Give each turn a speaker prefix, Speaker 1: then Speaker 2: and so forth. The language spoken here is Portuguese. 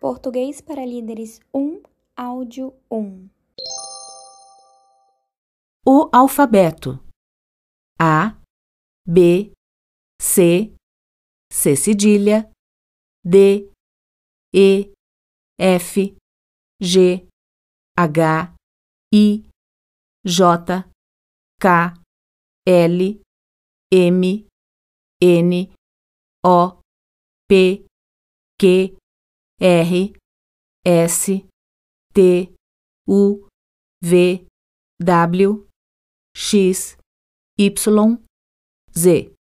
Speaker 1: Português para Líderes 1, Áudio 1.
Speaker 2: O alfabeto: A, B, C, C cedilha, D, E, F, G, H, I, J, K, L, M, N, O, P, Q, R, S, T, U, V, W, X, Y, Z.